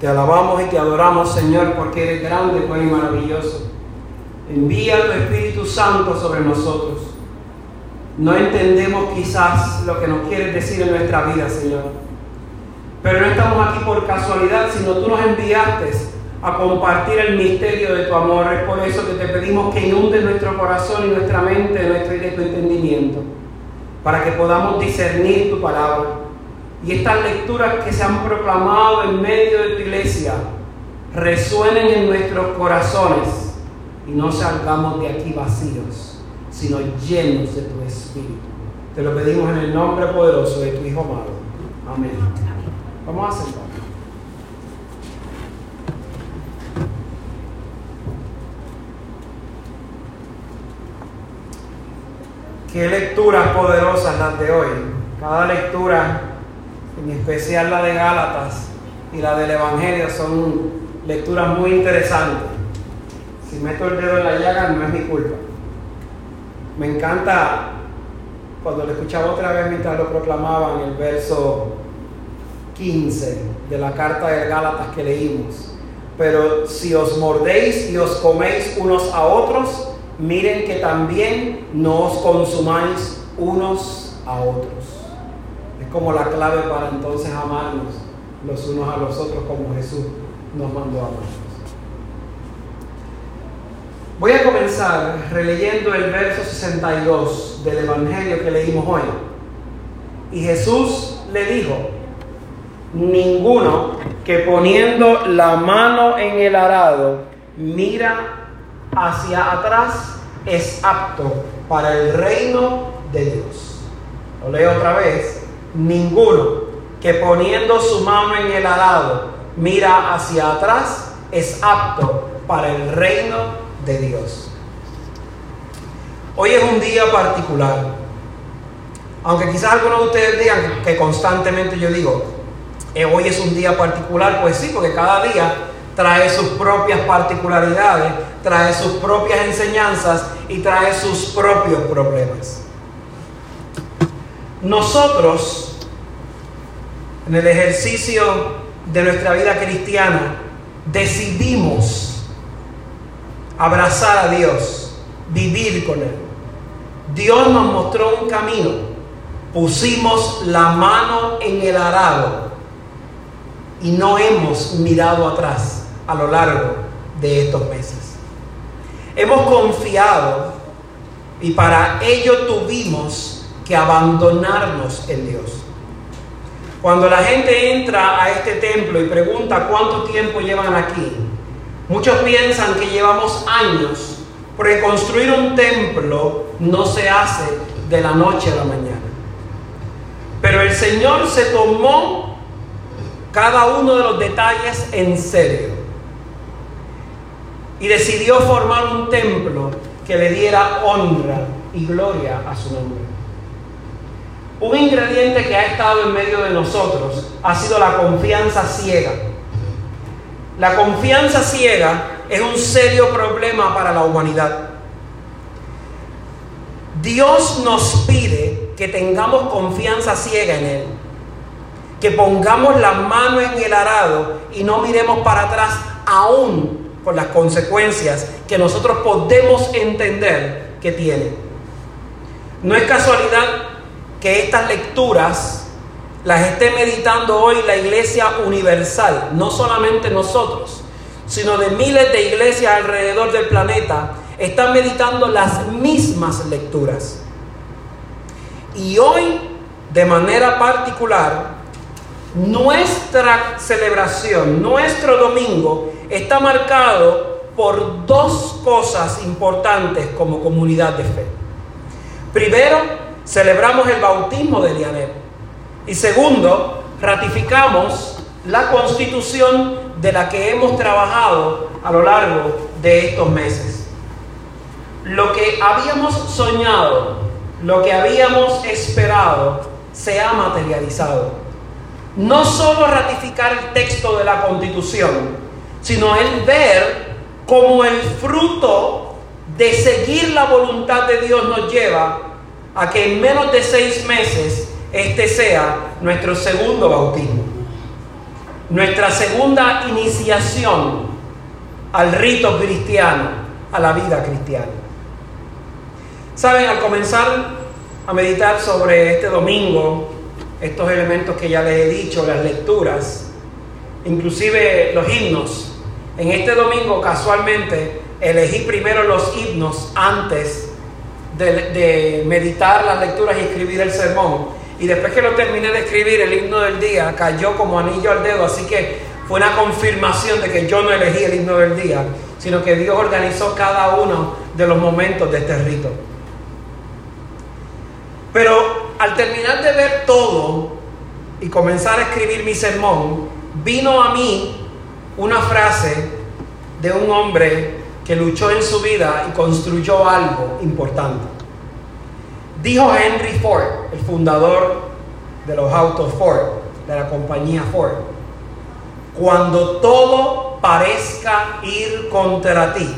Te alabamos y te adoramos, Señor, porque eres grande, bueno y maravilloso. Envía tu Espíritu Santo sobre nosotros. No entendemos quizás lo que nos quieres decir en nuestra vida, Señor. Pero no estamos aquí por casualidad, sino tú nos enviaste a compartir el misterio de tu amor. Es por eso que te pedimos que inunde nuestro corazón y nuestra mente, nuestro y tu entendimiento, para que podamos discernir tu palabra. Y estas lecturas que se han proclamado en medio de tu iglesia resuenen en nuestros corazones y no salgamos de aquí vacíos, sino llenos de tu Espíritu. Te lo pedimos en el nombre poderoso de tu Hijo amado. Amén. Vamos a sentar. Qué lecturas poderosas las de hoy. Cada lectura, en especial la de Gálatas y la del Evangelio, son lecturas muy interesantes. Si meto el dedo en la llaga no es mi culpa. Me encanta cuando lo escuchaba otra vez mientras lo proclamaban el verso 15 de la carta de Gálatas que leímos. Pero si os mordéis y os coméis unos a otros, miren que también no os consumáis unos a otros. Como la clave para entonces amarnos los unos a los otros como Jesús nos mandó a amar. Voy a comenzar releyendo el verso 62 del Evangelio que leímos hoy. Y Jesús le dijo, ninguno que poniendo la mano en el arado mira hacia atrás es apto para el reino de Dios. Lo leo otra vez. Ninguno que poniendo su mano en el arado mira hacia atrás es apto para el reino de Dios. Hoy es un día particular. Aunque quizás algunos de ustedes digan que constantemente yo digo, eh, hoy es un día particular, pues sí, porque cada día trae sus propias particularidades, trae sus propias enseñanzas y trae sus propios problemas. Nosotros, en el ejercicio de nuestra vida cristiana, decidimos abrazar a Dios, vivir con Él. Dios nos mostró un camino, pusimos la mano en el arado y no hemos mirado atrás a lo largo de estos meses. Hemos confiado y para ello tuvimos que abandonarnos en Dios. Cuando la gente entra a este templo y pregunta cuánto tiempo llevan aquí, Muchos piensan que llevamos años, porque construir un templo no se hace de la noche a la mañana. Pero el Señor se tomó cada uno de los detalles en serio y decidió formar un templo que le diera honra y gloria a su nombre. Un ingrediente que ha estado en medio de nosotros ha sido la confianza ciega la confianza ciega es un serio problema para la humanidad. Dios nos pide que tengamos confianza ciega en Él, que pongamos la mano en el arado y no miremos para atrás aún con las consecuencias que nosotros podemos entender que tiene. No es casualidad que estas lecturas las esté meditando hoy la iglesia universal, no solamente nosotros, sino de miles de iglesias alrededor del planeta, están meditando las mismas lecturas. Y hoy, de manera particular, nuestra celebración, nuestro domingo, está marcado por dos cosas importantes como comunidad de fe. Primero, celebramos el bautismo de Lianet. Y segundo, ratificamos la constitución de la que hemos trabajado a lo largo de estos meses. Lo que habíamos soñado, lo que habíamos esperado, se ha materializado. No solo ratificar el texto de la constitución, sino el ver cómo el fruto de seguir la voluntad de Dios nos lleva a que en menos de seis meses este sea nuestro segundo bautismo. nuestra segunda iniciación al rito cristiano, a la vida cristiana. Saben, al comenzar a meditar sobre este domingo, estos elementos que ya les he dicho, las lecturas, inclusive los himnos, en este domingo casualmente elegí primero los himnos antes de, meditar las lecturas y escribir el sermón. Y después que lo terminé de escribir, el himno del día cayó como anillo al dedo, así que fue una confirmación de que yo no elegí el himno del día, sino que Dios organizó cada uno de los momentos de este rito. Pero al terminar de ver todo y comenzar a escribir mi sermón, vino a mí una frase de un hombre que luchó en su vida y construyó algo importante. Dijo Henry Ford, el fundador de los autos Ford, de la compañía Ford, cuando todo parezca ir contra ti,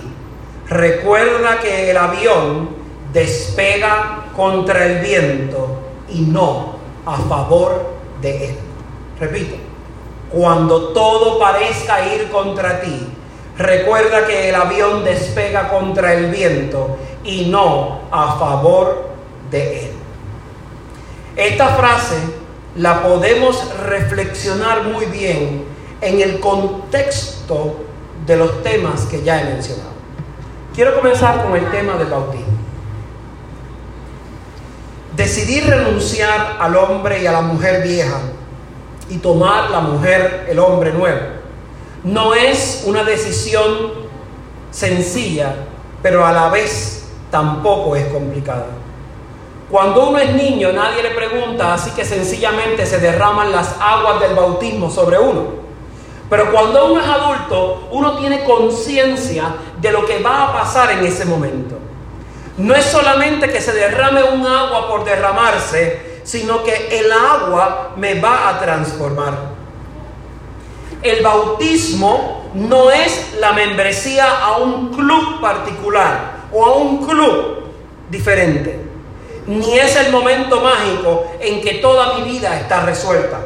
recuerda que el avión despega contra el viento y no a favor de él. Repito, cuando todo parezca ir contra ti, Recuerda que el avión despega contra el viento y no a favor de él. Esta frase la podemos reflexionar muy bien en el contexto de los temas que ya he mencionado. Quiero comenzar con el tema del bautismo. Decidir renunciar al hombre y a la mujer vieja y tomar la mujer, el hombre nuevo no es una decisión sencilla, pero a la vez tampoco es complicada. Cuando uno es niño nadie le pregunta, así que sencillamente se derraman las aguas del bautismo sobre uno. Pero cuando uno es adulto, uno tiene conciencia de lo que va a pasar en ese momento. No es solamente que se derrame un agua por derramarse, sino que el agua me va a transformar. El bautismo no es la membresía a un club particular o a un club diferente. Ni es el momento mágico en que toda mi vida está resuelta.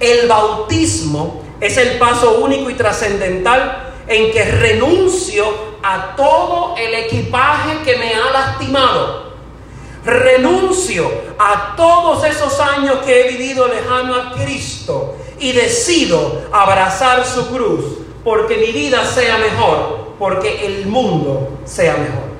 El bautismo es el paso único y trascendental en que renuncio a todo el equipaje que me ha lastimado. Renuncio a todos esos años que he vivido lejano a Cristo y decido abrazar su cruz porque mi vida sea mejor, porque el mundo sea mejor.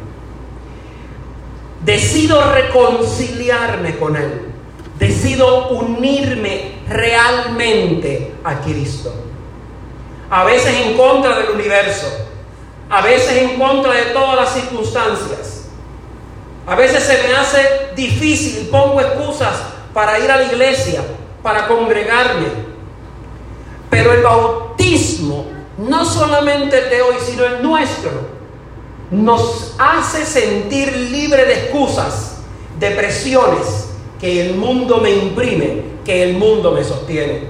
Decido reconciliarme con Él. Decido unirme realmente a Cristo. A veces en contra del universo. A veces en contra de todas las circunstancias. A veces se me hace difícil, pongo excusas para ir a la iglesia, para congregarme. El bautismo, no solamente el de hoy, sino el nuestro, nos hace sentir libre de excusas, de presiones que el mundo me imprime, que el mundo me sostiene.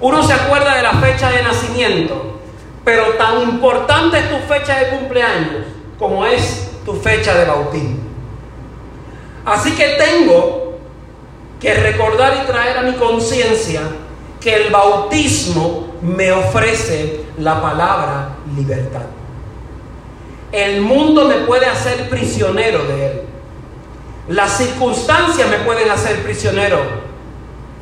Uno se acuerda de la fecha de nacimiento, pero tan importante es tu fecha de cumpleaños como es tu fecha de bautismo. Así que tengo que recordar y traer a mi conciencia que el bautismo me ofrece la palabra libertad. El mundo me puede hacer prisionero de él. Las circunstancias me pueden hacer prisionero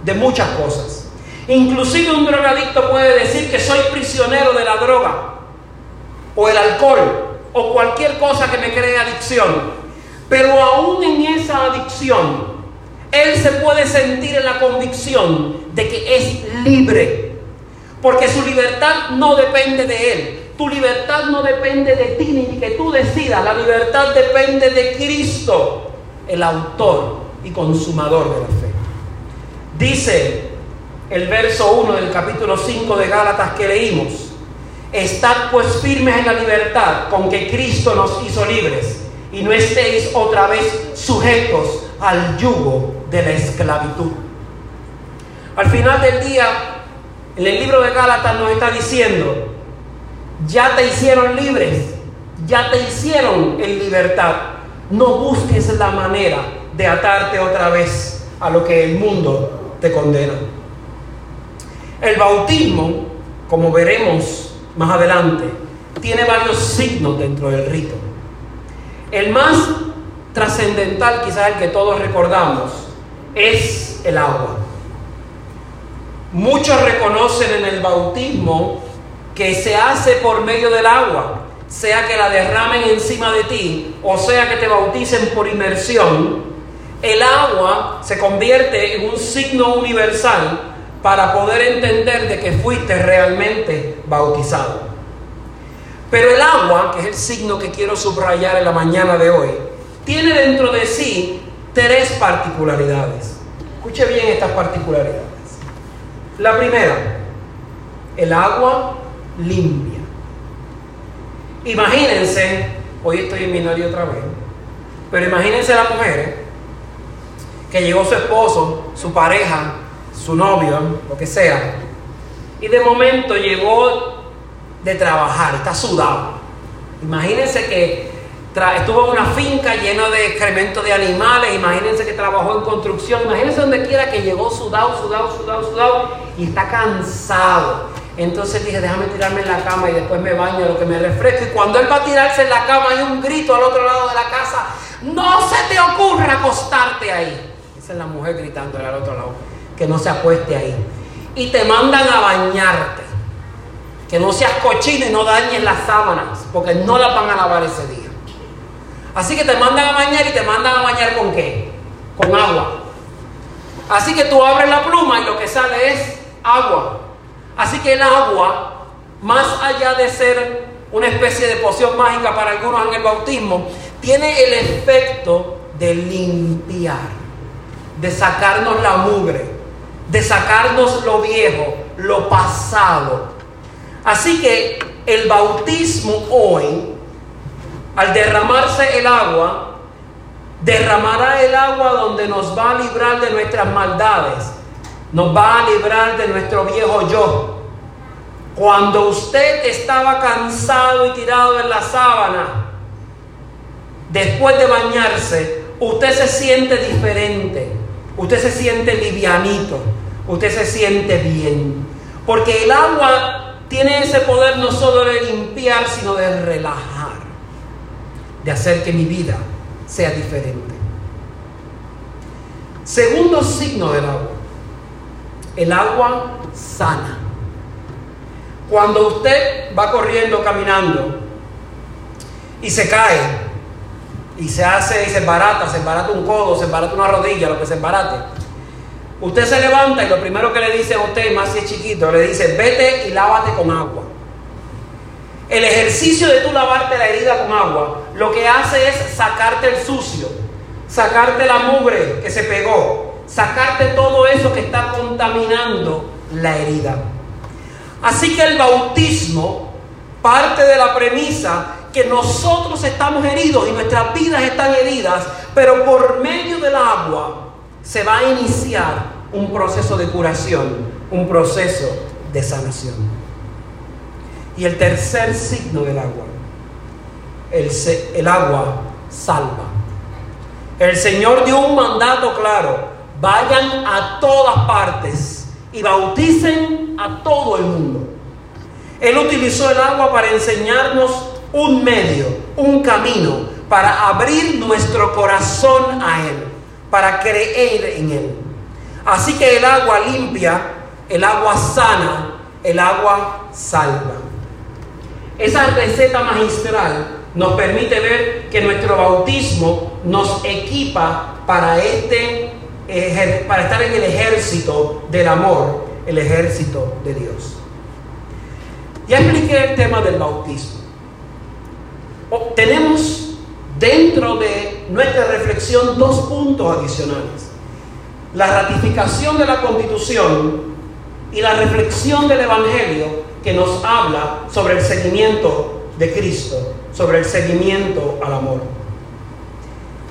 de muchas cosas. Inclusive un drogadicto puede decir que soy prisionero de la droga o el alcohol o cualquier cosa que me cree adicción. Pero aún en esa adicción, él se puede sentir en la convicción de que es libre. Porque su libertad no depende de Él. Tu libertad no depende de ti ni de que tú decidas. La libertad depende de Cristo, el autor y consumador de la fe. Dice el verso 1 del capítulo 5 de Gálatas que leímos. Estad pues firmes en la libertad con que Cristo nos hizo libres y no estéis otra vez sujetos al yugo de la esclavitud. Al final del día, en el libro de Gálatas nos está diciendo, ya te hicieron libres, ya te hicieron en libertad. No busques la manera de atarte otra vez a lo que el mundo te condena. El bautismo, como veremos más adelante, tiene varios signos dentro del rito. El más trascendental, quizás el que todos recordamos, es el agua. Muchos reconocen en el bautismo que se hace por medio del agua, sea que la derramen encima de ti o sea que te bauticen por inmersión. El agua se convierte en un signo universal para poder entender de que fuiste realmente bautizado. Pero el agua, que es el signo que quiero subrayar en la mañana de hoy, tiene dentro de sí tres particularidades. Escuche bien estas particularidades. La primera, el agua limpia. Imagínense, hoy estoy en minoría otra vez, pero imagínense la mujer que llegó su esposo, su pareja, su novio, lo que sea, y de momento llegó de trabajar, está sudado. Imagínense que estuvo en una finca llena de excrementos de animales, imagínense que trabajó en construcción, imagínense donde quiera que llegó sudado, sudado, sudado, sudado y está cansado. Entonces dije, déjame tirarme en la cama y después me baño, lo que me refresco. Y cuando él va a tirarse en la cama hay un grito al otro lado de la casa, no se te ocurra acostarte ahí. Esa es la mujer gritándole al otro lado, que no se acueste ahí. Y te mandan a bañarte. Que no seas cochino y no dañes las sábanas, porque no las van a lavar ese día. Así que te mandan a bañar y te mandan a bañar con qué? Con agua. Así que tú abres la pluma y lo que sale es agua. Así que el agua, más allá de ser una especie de poción mágica para algunos en el bautismo, tiene el efecto de limpiar, de sacarnos la mugre, de sacarnos lo viejo, lo pasado, Así que el bautismo hoy, al derramarse el agua, derramará el agua donde nos va a librar de nuestras maldades, nos va a librar de nuestro viejo yo. Cuando usted estaba cansado y tirado en la sábana, después de bañarse, usted se siente diferente, usted se siente livianito, usted se siente bien. Porque el agua tiene ese poder no solo de limpiar, sino de relajar, de hacer que mi vida sea diferente. Segundo signo del agua, el agua sana. Cuando usted va corriendo, caminando y se cae y se hace y se barata, se barata un codo, se barata una rodilla, lo que se barate, Usted se levanta y lo primero que le dice a usted, más si es chiquito, le dice, vete y lávate con agua. El ejercicio de tú lavarte la herida con agua, lo que hace es sacarte el sucio, sacarte la mugre que se pegó, sacarte todo eso que está contaminando la herida. Así que el bautismo parte de la premisa que nosotros estamos heridos y nuestras vidas están heridas, pero por medio del agua se va a iniciar un proceso de curación, un proceso de sanación. Y el tercer signo del agua, el, el agua salva. El Señor dio un mandato claro, vayan a todas partes y bauticen a todo el mundo. Él utilizó el agua para enseñarnos un medio, un camino, para abrir nuestro corazón a Él para creer en Él. Así que el agua limpia, el agua sana, el agua salva. Esa receta magistral nos permite ver que nuestro bautismo nos equipa para, este, para estar en el ejército del amor, el ejército de Dios. Ya expliqué el tema del bautismo. Tenemos dentro de nuestra reflexión dos puntos adicionales. La ratificación de la constitución y la reflexión del Evangelio que nos habla sobre el seguimiento de Cristo, sobre el seguimiento al amor.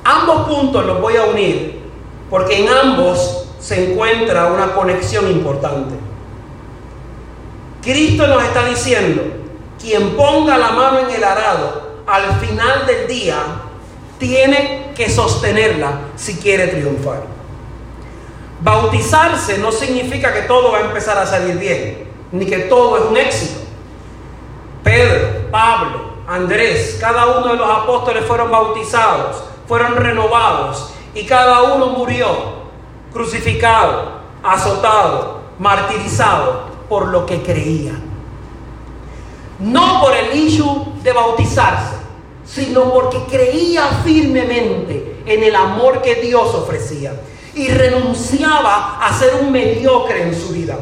Ambos puntos los voy a unir porque en ambos se encuentra una conexión importante. Cristo nos está diciendo, quien ponga la mano en el arado al final del día tiene que sostenerla si quiere triunfar. Bautizarse no significa que todo va a empezar a salir bien, ni que todo es un éxito. Pedro, Pablo, Andrés, cada uno de los apóstoles fueron bautizados, fueron renovados y cada uno murió crucificado, azotado, martirizado por lo que creía. No por el issue de bautizarse, sino porque creía firmemente en el amor que Dios ofrecía y renunciaba a ser un mediocre en su vida.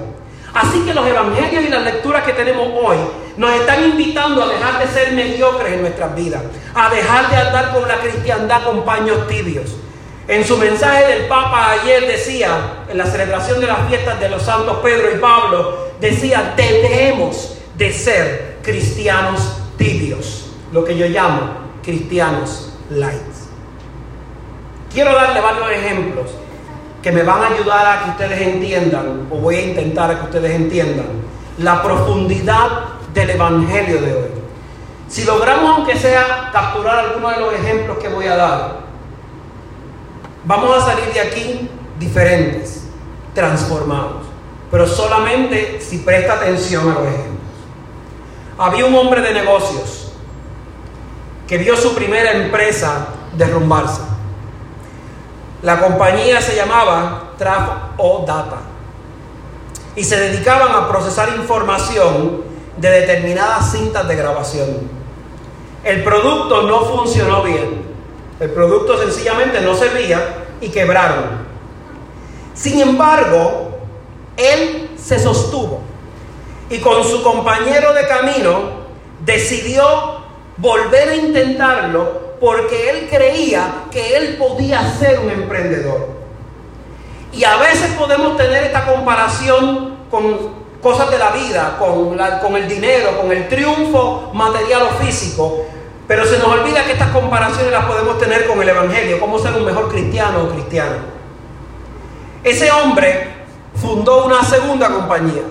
Así que los evangelios y las lecturas que tenemos hoy nos están invitando a dejar de ser mediocres en nuestras vidas, a dejar de andar con la cristiandad con paños tibios. En su mensaje del Papa ayer decía, en la celebración de las fiestas de los santos Pedro y Pablo, decía, debemos de ser cristianos tibios, lo que yo llamo cristianos light. Quiero darle varios ejemplos que me van a ayudar a que ustedes entiendan, o voy a intentar a que ustedes entiendan, la profundidad del Evangelio de hoy. Si logramos, aunque sea, capturar algunos de los ejemplos que voy a dar, vamos a salir de aquí diferentes, transformados, pero solamente si presta atención a los ejemplos. Había un hombre de negocios que vio su primera empresa derrumbarse la compañía se llamaba Traf o Data y se dedicaban a procesar información de determinadas cintas de grabación. El producto no funcionó bien. El producto sencillamente no servía y quebraron. Sin embargo, él se sostuvo y con su compañero de camino decidió volver a intentarlo porque él creía que él podía ser un emprendedor. Y a veces podemos tener esta comparación con cosas de la vida, con, el dinero, con el triunfo material o físico, pero se nos olvida que estas comparaciones las podemos tener con el Evangelio, cómo ser un mejor cristiano o cristiano. Ese hombre fundó una segunda compañía,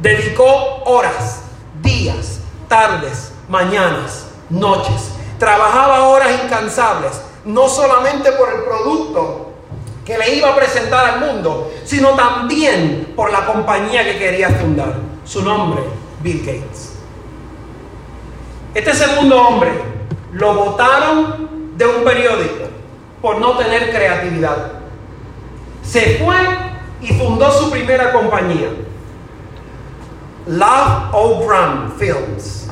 dedicó horas, días, tardes, mañanas, noches Trabajaba horas incansables, no solamente por el producto que le iba a presentar al mundo, sino también por la compañía que quería fundar. Su nombre, Bill Gates. Este segundo hombre lo votaron de un periódico por no tener creatividad. Se fue y fundó su primera compañía, Love O'Brien Films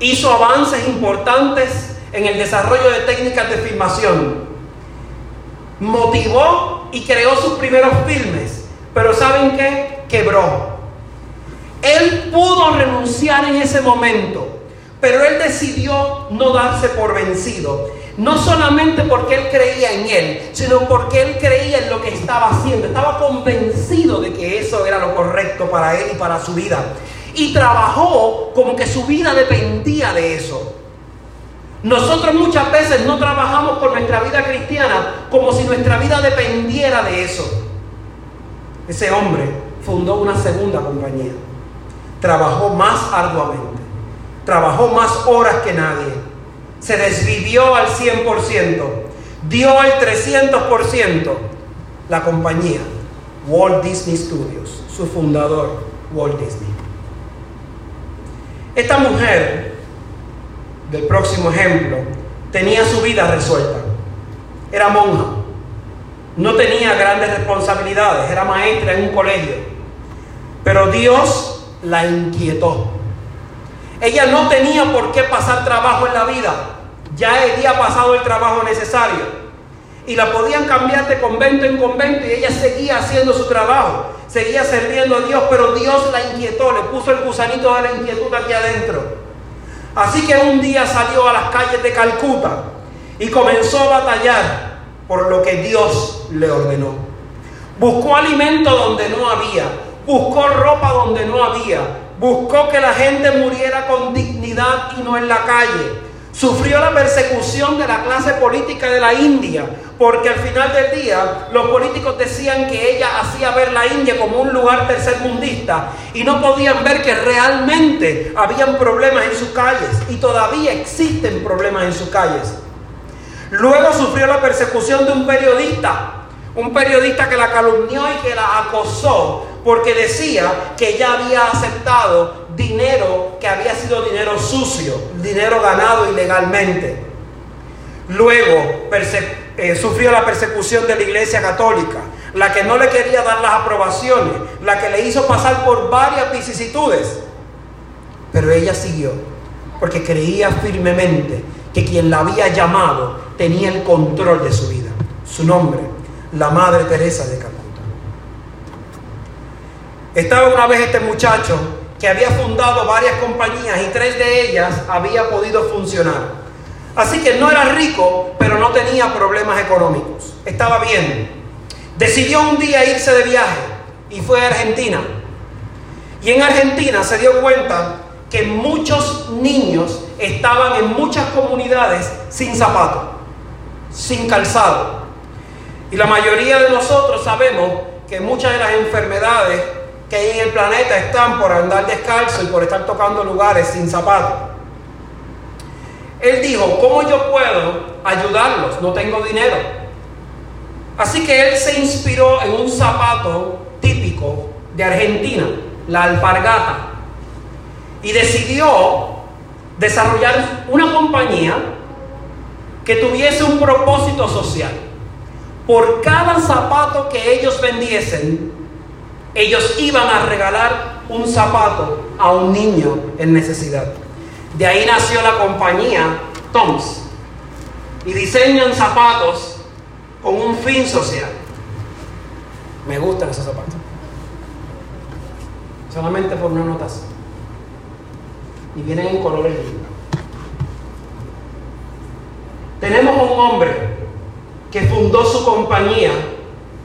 hizo avances importantes en el desarrollo de técnicas de filmación, motivó y creó sus primeros filmes, pero ¿saben qué? Quebró. Él pudo renunciar en ese momento, pero él decidió no darse por vencido. No solamente porque él creía en él, sino porque él creía en lo que estaba haciendo. Estaba convencido de que eso era lo correcto para él y para su vida y trabajó como que su vida dependía de eso. Nosotros muchas veces no trabajamos por nuestra vida cristiana como si nuestra vida dependiera de eso. Ese hombre fundó una segunda compañía. Trabajó más arduamente. Trabajó más horas que nadie. Se desvivió al 100%. Dio el 300%. La compañía Walt Disney Studios, su fundador Walt Disney. Esta mujer, del próximo ejemplo, tenía su vida resuelta. Era monja. No tenía grandes responsabilidades. Era maestra en un colegio. Pero Dios la inquietó. Ella no tenía por qué pasar trabajo en la vida. Ya había pasado el trabajo necesario. Y la podían cambiar de convento en convento y ella seguía haciendo su trabajo seguía sirviendo a Dios, pero Dios la inquietó, le puso el gusanito de la inquietud aquí adentro. Así que un día salió a las calles de Calcuta y comenzó a batallar por lo que Dios le ordenó. Buscó alimento donde no había, buscó ropa donde no había, buscó que la gente muriera con dignidad y no en la calle Sufrió la persecución de la clase política de la India, porque al final del día los políticos decían que ella hacía ver la India como un lugar tercermundista y no podían ver que realmente habían problemas en sus calles y todavía existen problemas en sus calles. Luego sufrió la persecución de un periodista, un periodista que la calumnió y que la acosó porque decía que ella había aceptado dinero que había sido dinero sucio, dinero ganado ilegalmente. Luego eh, sufrió la persecución de la Iglesia Católica, la que no le quería dar las aprobaciones, la que le hizo pasar por varias vicisitudes. Pero ella siguió, porque creía firmemente que quien la había llamado tenía el control de su vida. Su nombre, la Madre Teresa de Calcuta. Estaba una vez este muchacho que había fundado varias compañías y tres de ellas había podido funcionar. Así que no era rico, pero no tenía problemas económicos. Estaba bien. Decidió un día irse de viaje y fue a Argentina. Y en Argentina se dio cuenta que muchos niños estaban en muchas comunidades sin zapatos, sin calzado. Y la mayoría de nosotros sabemos que muchas de las enfermedades que en el planeta están por andar descalzo y por estar tocando lugares sin zapatos. Él dijo, ¿cómo yo puedo ayudarlos? No tengo dinero. Así que él se inspiró en un zapato típico de Argentina, la alpargata, y decidió desarrollar una compañía que tuviese un propósito social. Por cada zapato que ellos vendiesen, ellos iban a regalar un zapato a un niño en necesidad. De ahí nació la compañía Toms y diseñan zapatos con un fin social. Me gustan esos zapatos. Solamente por una notación. Y vienen en colores lindos. Tenemos un hombre que fundó su compañía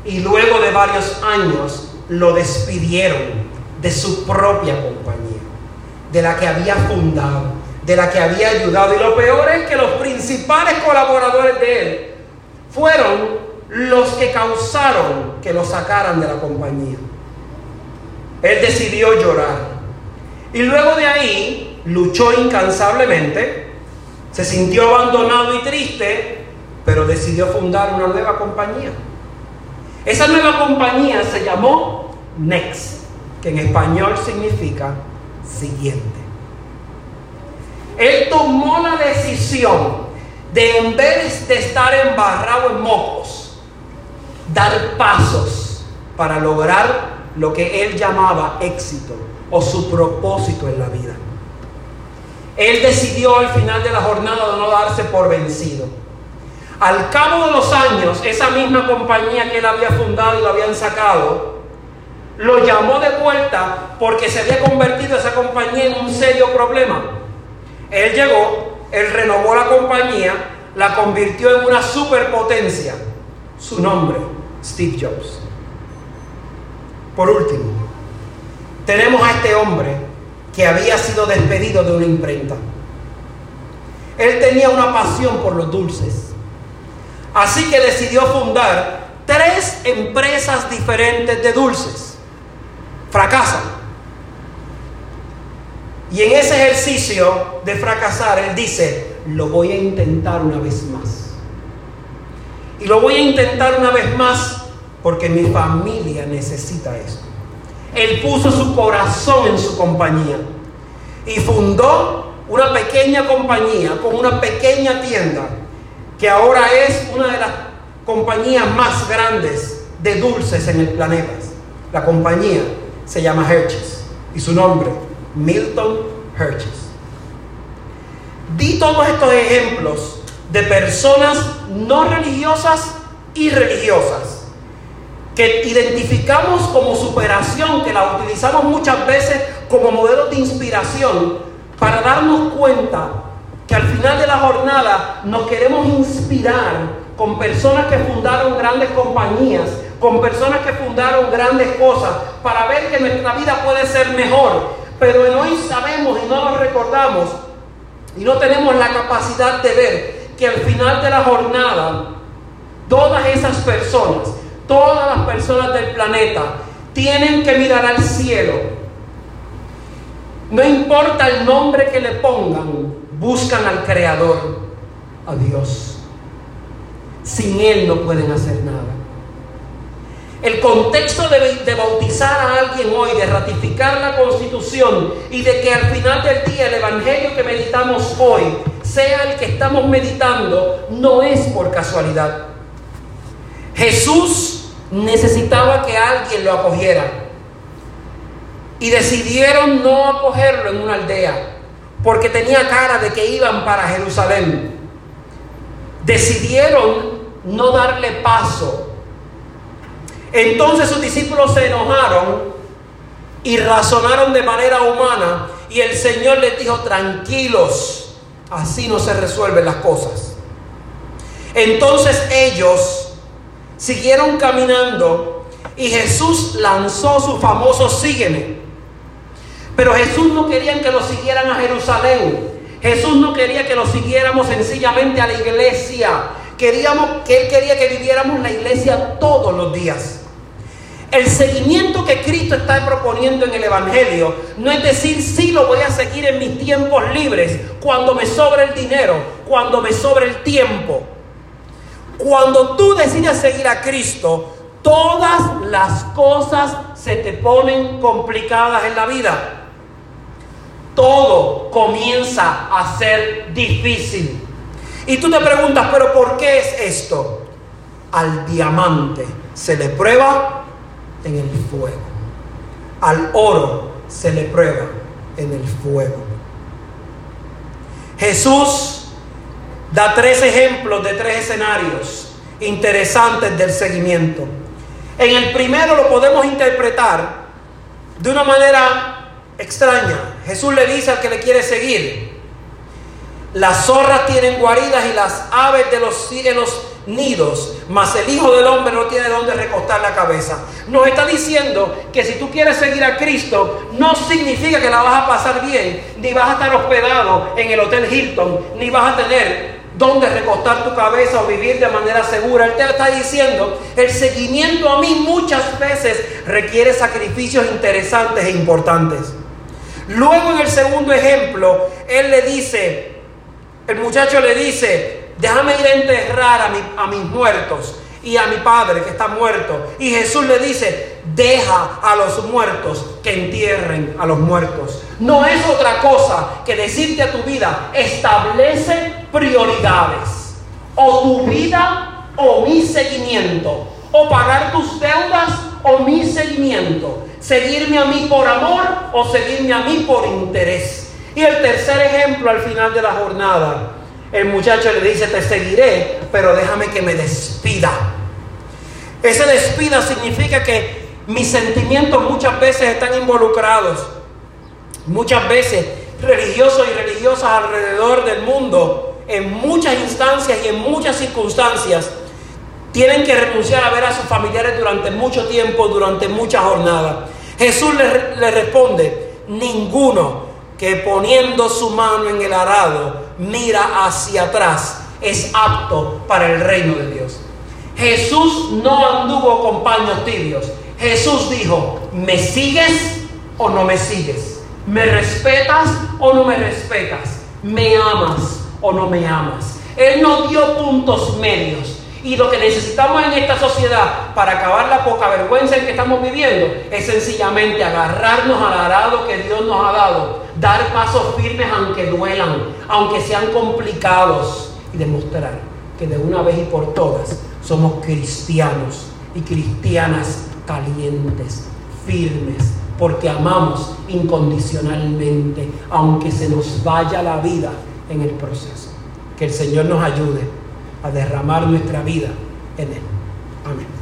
y luego de varios años lo despidieron de su propia compañía, de la que había fundado de la que había ayudado. Y lo peor es que los principales colaboradores de él fueron los que causaron que lo sacaran de la compañía. Él decidió llorar. Y luego de ahí luchó incansablemente, se sintió abandonado y triste, pero decidió fundar una nueva compañía. Esa nueva compañía se llamó Next, que en español significa siguiente. Él tomó la decisión de en vez de estar embarrado en mocos, dar pasos para lograr lo que él llamaba éxito o su propósito en la vida. Él decidió al final de la jornada no darse por vencido. Al cabo de los años, esa misma compañía que él había fundado y lo habían sacado, lo llamó de vuelta porque se había convertido esa compañía en un serio problema. Él llegó, él renovó la compañía, la convirtió en una superpotencia. Su nombre, Steve Jobs. Por último, tenemos a este hombre que había sido despedido de una imprenta. Él tenía una pasión por los dulces. Así que decidió fundar tres empresas diferentes de dulces. Fracasan. Y en ese ejercicio de fracasar, él dice, lo voy a intentar una vez más. Y lo voy a intentar una vez más porque mi familia necesita eso. Él puso su corazón en su compañía y fundó una pequeña compañía con una pequeña tienda que ahora es una de las compañías más grandes de dulces en el planeta. La compañía se llama Hershey's y su nombre Milton Herches. Di todos estos ejemplos de personas no religiosas y religiosas que identificamos como superación, que la utilizamos muchas veces como modelo de inspiración para darnos cuenta que al final de la jornada nos queremos inspirar con personas que fundaron grandes compañías, con personas que fundaron grandes cosas, para ver que nuestra vida puede ser mejor, pero hoy sabemos y no lo recordamos y no tenemos la capacidad de ver que al final de la jornada, todas esas personas, todas las personas del planeta, tienen que mirar al cielo. No importa el nombre que le pongan, buscan al Creador, a Dios. Sin Él no pueden hacer nada. El contexto de, bautizar a alguien hoy, de ratificar la constitución y de que al final del día el evangelio que meditamos hoy sea el que estamos meditando, no es por casualidad. Jesús necesitaba que alguien lo acogiera y decidieron no acogerlo en una aldea porque tenía cara de que iban para Jerusalén. Decidieron no darle paso entonces sus discípulos se enojaron y razonaron de manera humana y el Señor les dijo, tranquilos, así no se resuelven las cosas. Entonces ellos siguieron caminando y Jesús lanzó su famoso sígueme. Pero Jesús no quería que lo siguieran a Jerusalén. Jesús no quería que lo siguiéramos sencillamente a la iglesia. Queríamos que él quería que viviéramos la iglesia todos los días. El seguimiento que Cristo está proponiendo en el Evangelio no es decir, sí lo voy a seguir en mis tiempos libres, cuando me sobre el dinero, cuando me sobre el tiempo. Cuando tú decides seguir a Cristo, todas las cosas se te ponen complicadas en la vida. Todo comienza a ser difícil. Y tú te preguntas, pero ¿por qué es esto? Al diamante se le prueba en el fuego. Al oro se le prueba en el fuego. Jesús da tres ejemplos de tres escenarios interesantes del seguimiento. En el primero lo podemos interpretar de una manera extraña. Jesús le dice al que le quiere seguir, las zorras tienen guaridas y las aves de los cielos nidos, mas el Hijo del Hombre no tiene dónde recostar la cabeza. Nos está diciendo que si tú quieres seguir a Cristo, no significa que la vas a pasar bien, ni vas a estar hospedado en el Hotel Hilton, ni vas a tener dónde recostar tu cabeza o vivir de manera segura. Él te está diciendo, el seguimiento a mí muchas veces requiere sacrificios interesantes e importantes. Luego en el segundo ejemplo, él le dice, el muchacho le dice, déjame ir a enterrar a, mis muertos y a mi padre que está muerto. Y Jesús le dice, deja a los muertos que entierren a los muertos. No es otra cosa que decirte a tu vida, establece prioridades. O tu vida o mi seguimiento. O pagar tus deudas o mi seguimiento. Seguirme a mí por amor o seguirme a mí por interés. Y el tercer ejemplo al final de la jornada el muchacho le dice, te seguiré, pero déjame que me despida. Ese despida significa que mis sentimientos muchas veces están involucrados. Muchas veces religiosos y religiosas alrededor del mundo, en muchas instancias y en muchas circunstancias, tienen que renunciar a ver a sus familiares durante mucho tiempo, durante muchas jornadas. Jesús le, le responde, ninguno que poniendo su mano en el arado mira hacia atrás es apto para el reino de Dios. Jesús no anduvo con paños tibios. Jesús dijo, ¿me sigues o no me sigues? ¿Me respetas o no me respetas? ¿Me amas o no me amas? Él no dio puntos medios. Y lo que necesitamos en esta sociedad para acabar la poca vergüenza en que estamos viviendo es sencillamente agarrarnos al arado que Dios nos ha dado, dar pasos firmes aunque duelan, aunque sean complicados y demostrar que de una vez y por todas somos cristianos y cristianas calientes, firmes, porque amamos incondicionalmente, aunque se nos vaya la vida en el proceso. Que el Señor nos ayude a derramar nuestra vida en Él. Amén.